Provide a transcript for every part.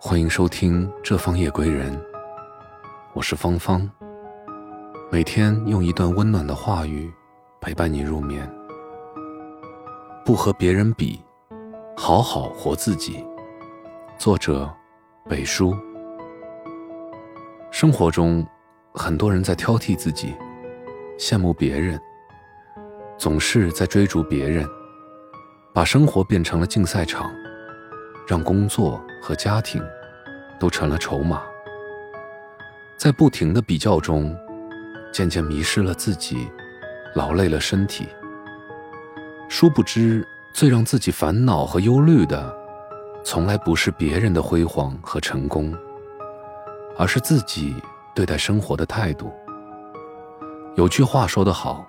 欢迎收听《这方夜归人》，我是芳芳。每天用一段温暖的话语陪伴你入眠。不和别人比，好好活自己。作者：北叔。生活中，很多人在挑剔自己，羡慕别人，总是在追逐别人，把生活变成了竞赛场。让工作和家庭都成了筹码，在不停的比较中，渐渐迷失了自己，劳累了身体。殊不知，最让自己烦恼和忧虑的，从来不是别人的辉煌和成功，而是自己对待生活的态度。有句话说得好：“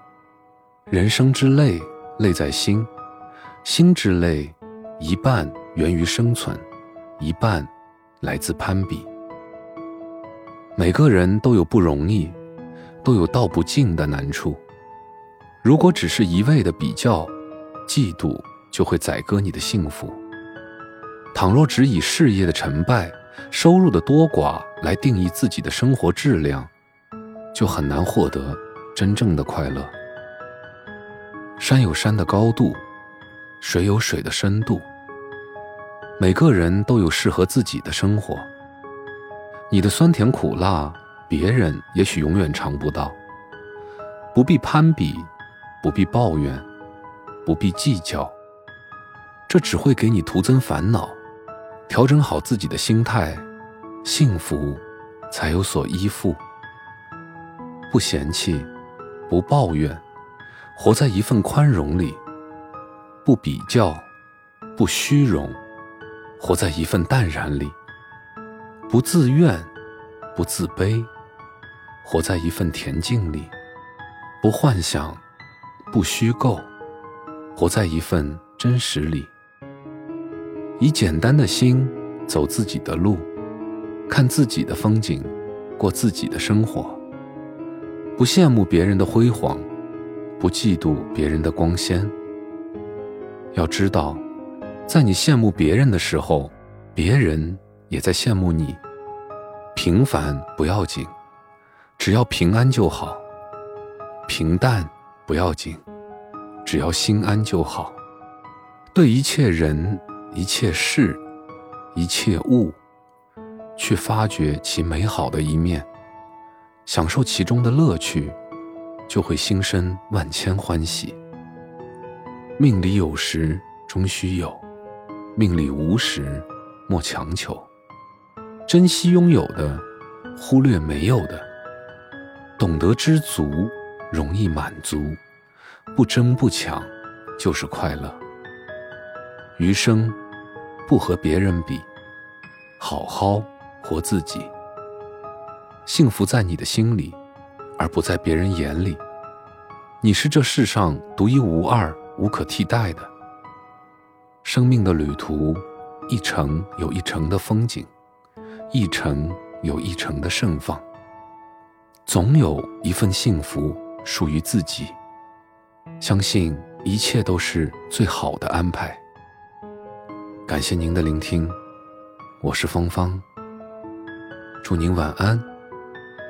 人生之累，累在心；心之累，一半。”源于生存，一半来自攀比。每个人都有不容易，都有道不尽的难处。如果只是一味的比较、嫉妒，就会宰割你的幸福。倘若只以事业的成败、收入的多寡来定义自己的生活质量，就很难获得真正的快乐。山有山的高度，水有水的深度。每个人都有适合自己的生活。你的酸甜苦辣，别人也许永远尝不到。不必攀比，不必抱怨，不必计较。这只会给你徒增烦恼。调整好自己的心态，幸福才有所依附。不嫌弃，不抱怨，活在一份宽容里。不比较，不虚荣。活在一份淡然里，不自怨，不自卑；活在一份恬静里，不幻想，不虚构；活在一份真实里。以简单的心走自己的路，看自己的风景，过自己的生活。不羡慕别人的辉煌，不嫉妒别人的光鲜。要知道。在你羡慕别人的时候，别人也在羡慕你。平凡不要紧，只要平安就好；平淡不要紧，只要心安就好。对一切人、一切事、一切物，去发掘其美好的一面，享受其中的乐趣，就会心生万千欢喜。命里有时终须有。命里无时，莫强求。珍惜拥有的，忽略没有的。懂得知足，容易满足。不争不抢，就是快乐。余生，不和别人比，好好活自己。幸福在你的心里，而不在别人眼里。你是这世上独一无二、无可替代的。生命的旅途，一程有一程的风景，一程有一程的盛放。总有一份幸福属于自己。相信一切都是最好的安排。感谢您的聆听，我是芳芳。祝您晚安，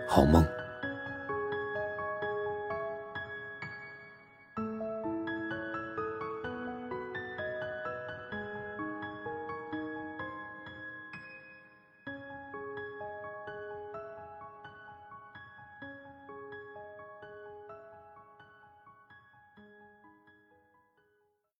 好梦。